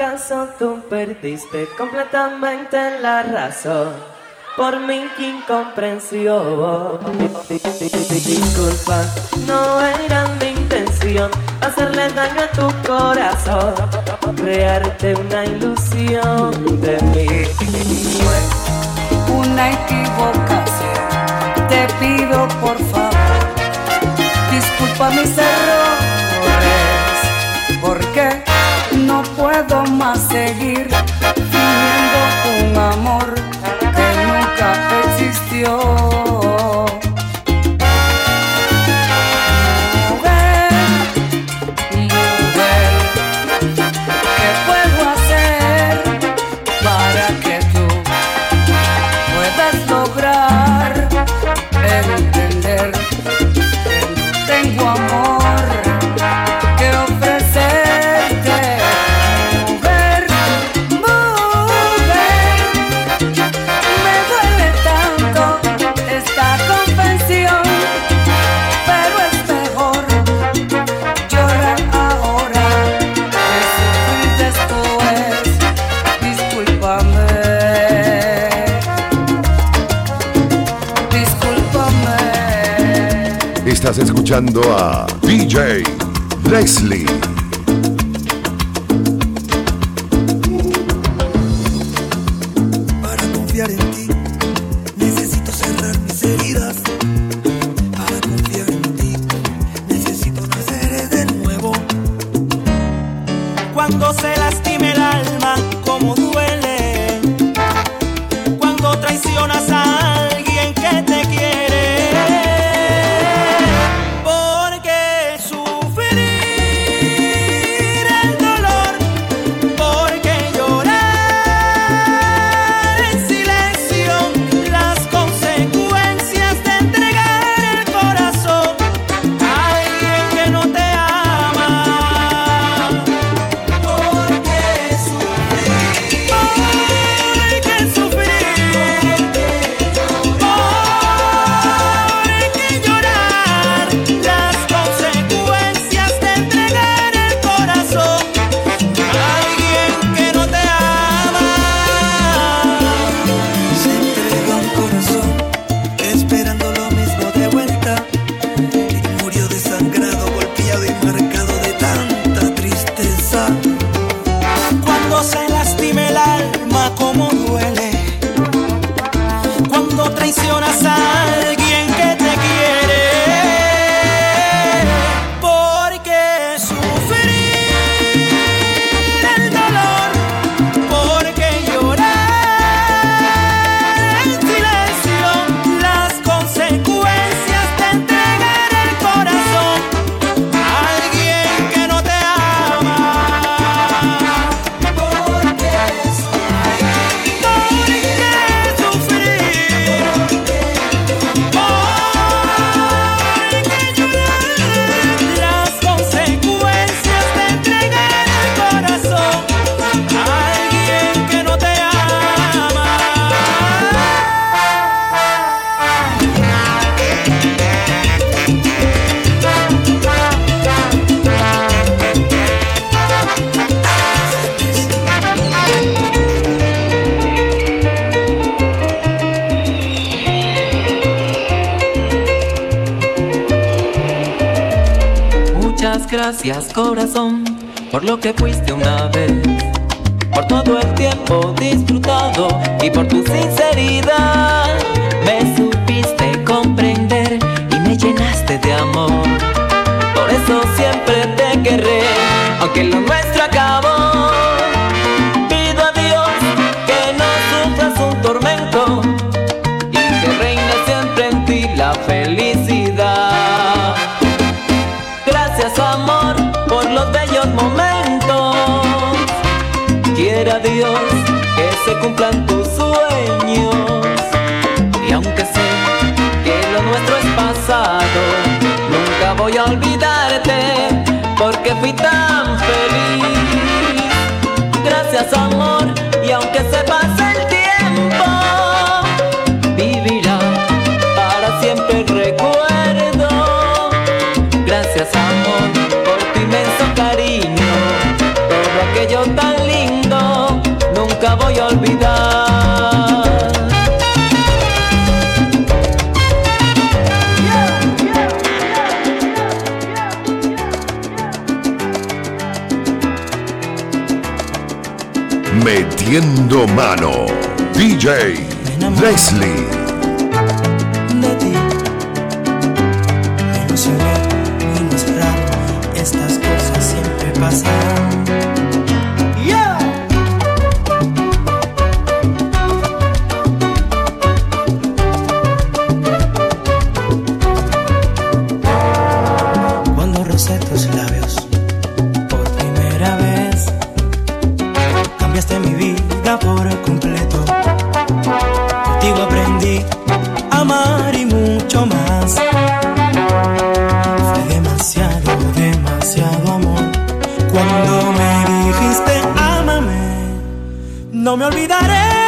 ¿Acaso tú perdiste completamente la razón? Por mi incomprensión. Disculpa, no era mi intención hacerle daño a tu corazón, crearte una ilusión de mí. Una equivocación, te pido por favor, disculpa mis errores, porque puedo más seguir fingiendo un amor que nunca existió. DJ Leslie. Gracias corazón por lo que fuiste una vez, por todo el tiempo disfrutado y por tu sinceridad. Me supiste comprender y me llenaste de amor. Por eso siempre te querré, aunque lo nuestro acabó. Pido a Dios que no sufras un tormento y que reine siempre en ti la felicidad. Gracias amor los bellos momentos. Quiera Dios que se cumplan tus sueños. Y aunque sé que lo nuestro es pasado, nunca voy a olvidarte porque fui tan feliz. Metiendo mano. DJ Leslie. De ti. Me emocioné muy raro. Estas cosas siempre pasan. No me olvidaré.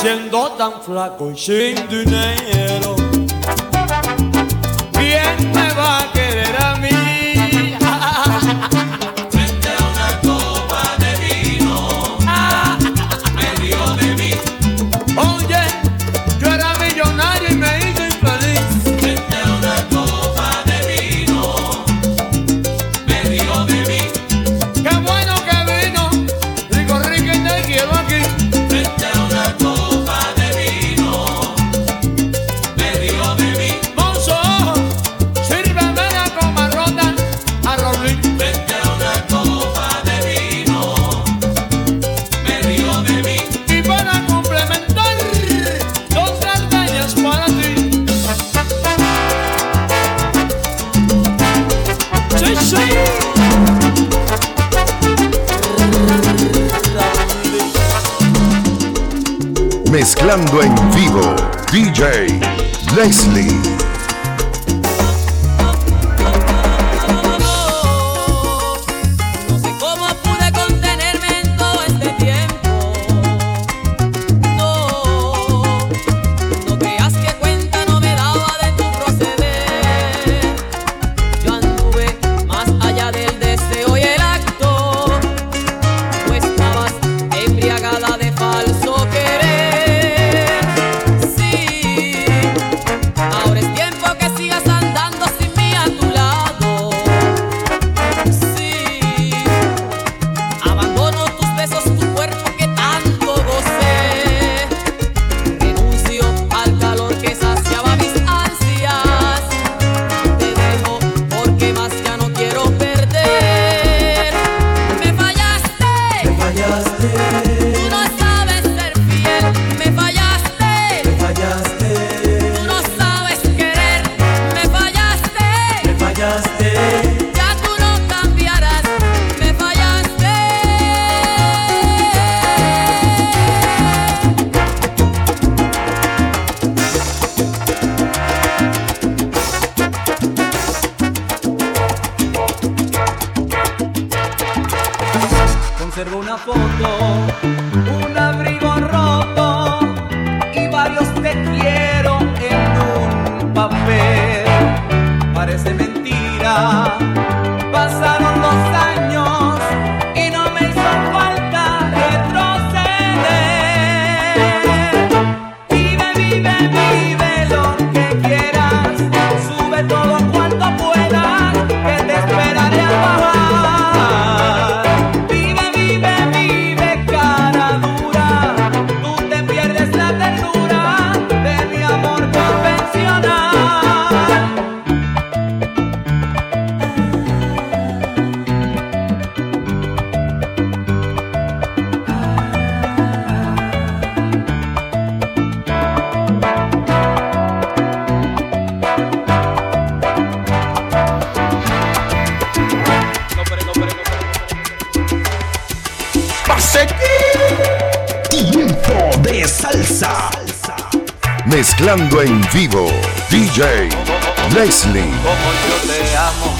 siendo tan flaco y sin dinero, bien me va mezclando en vivo DJ Leslie. una foto. en vivo DJ Leslie. Como yo te amo.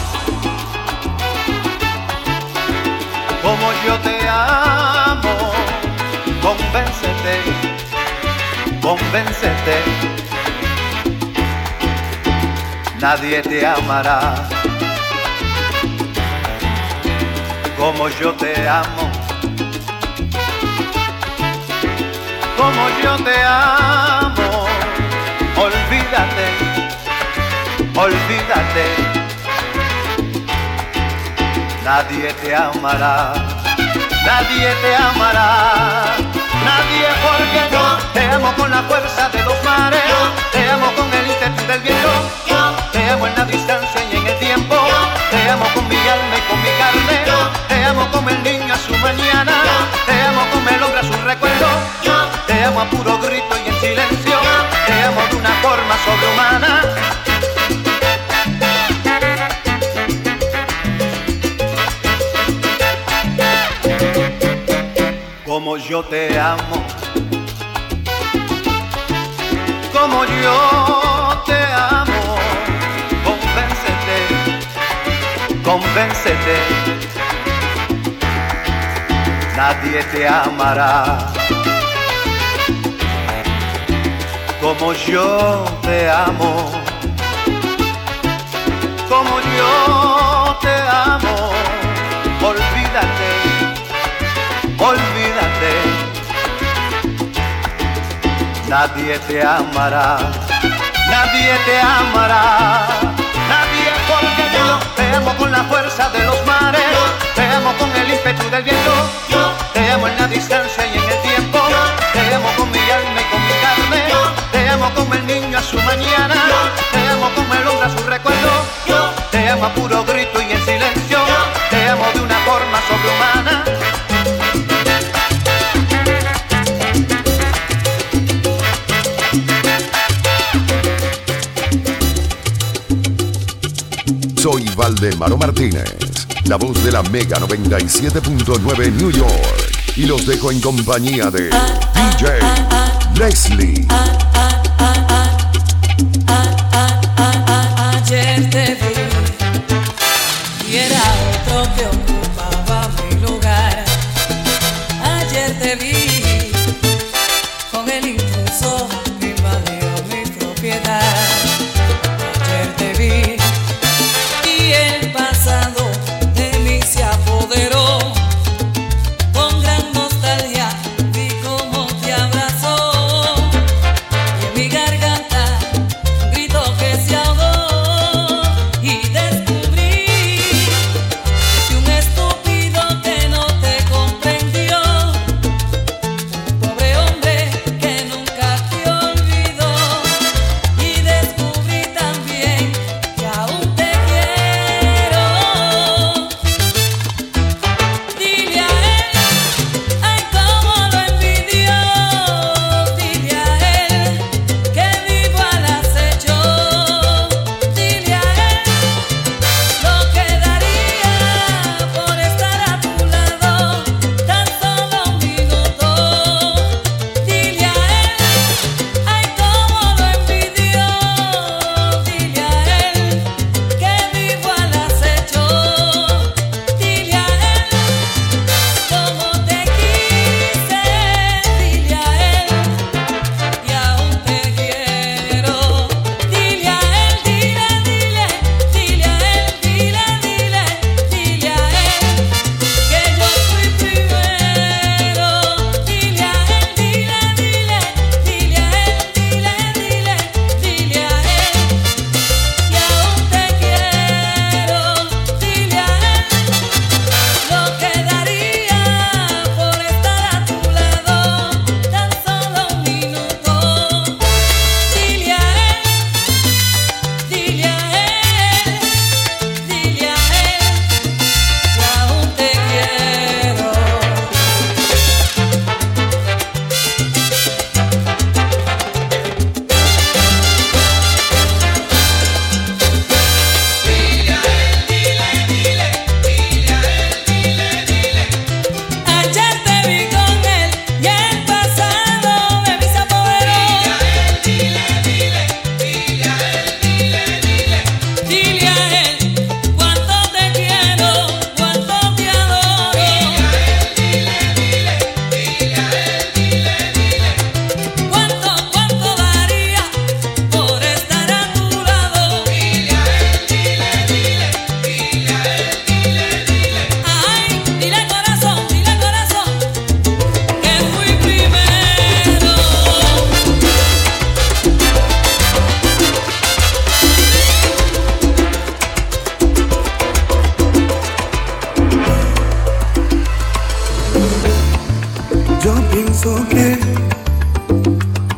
Como yo te amo. Convéncete. Convéncete. Nadie te amará. Como yo te amo. como yo te amo olvídate, olvídate. Nadie te amará, nadie te amará, nadie porque yo te amo con la fuerza de los mares, te amo con el intento del viento, te amo en la distancia y en el tiempo, te amo con mi alma y con mi carne, te amo como el niño a su mañana, te amo como el hombre a su recuerdo, te amo a puro grito y a silencio, te amo de una forma sobrehumana. Como yo te amo, como yo te amo, convéncete, convéncete, nadie te amará. Como yo te amo, como yo te amo, olvídate, olvídate. Nadie te amará, nadie te amará, Martínez, la voz de la Mega 97.9 New York. Y los dejo en compañía de DJ Leslie. pienso que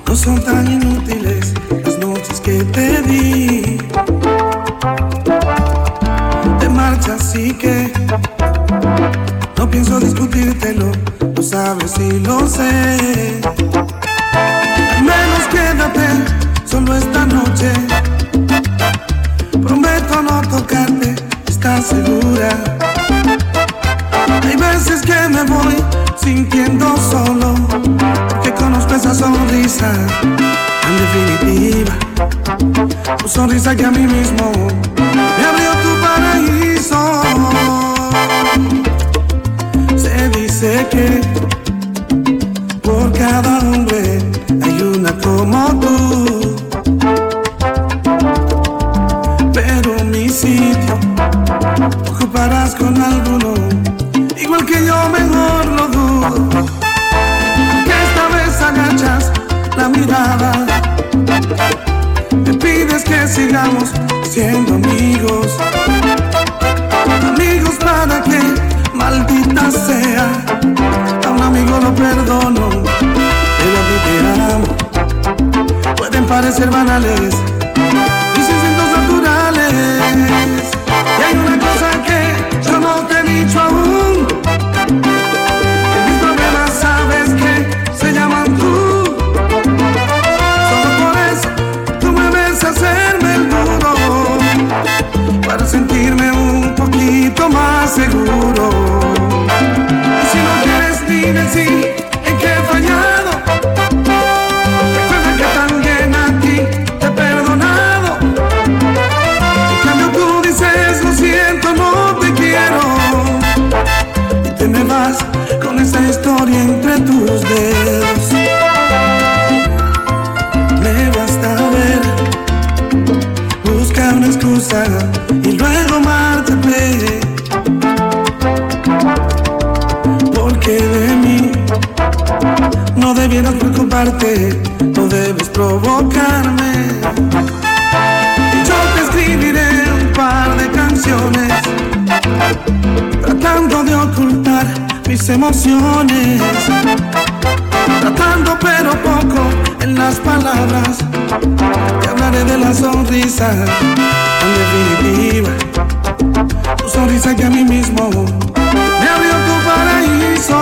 no son tan inútiles las noches que te di. Te marchas, así que no pienso discutírtelo, lo sabes y lo sé. Que a mí mismo me abrió tu paraíso. Se dice que por cada hombre hay una como tú. Siendo amigos. Amigos para que maldita sea, a un amigo lo perdono, pero a ti te amo. Pueden parecer banales debieras preocuparte, no debes provocarme. Yo te escribiré un par de canciones, tratando de ocultar mis emociones, tratando pero poco en las palabras. Te hablaré de la sonrisa, en definitiva, tu sonrisa que a mí mismo me abrió tu paraíso.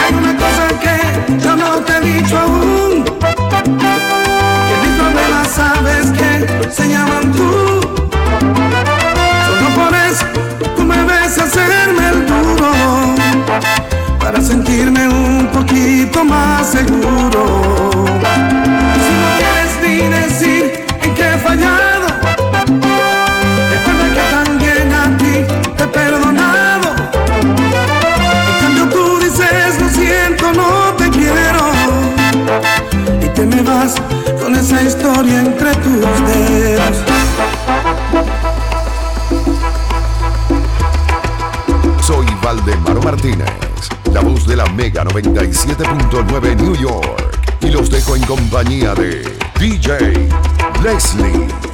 Hay una cosa que te he dicho aún. Que mis problemas sabes que se llaman tú. Solo por eso tú me ves hacerme el duro. Para sentirme un poquito más seguro. Soy Valdemaro Martínez, la voz de la Mega 97.9 New York. Y los dejo en compañía de DJ Leslie.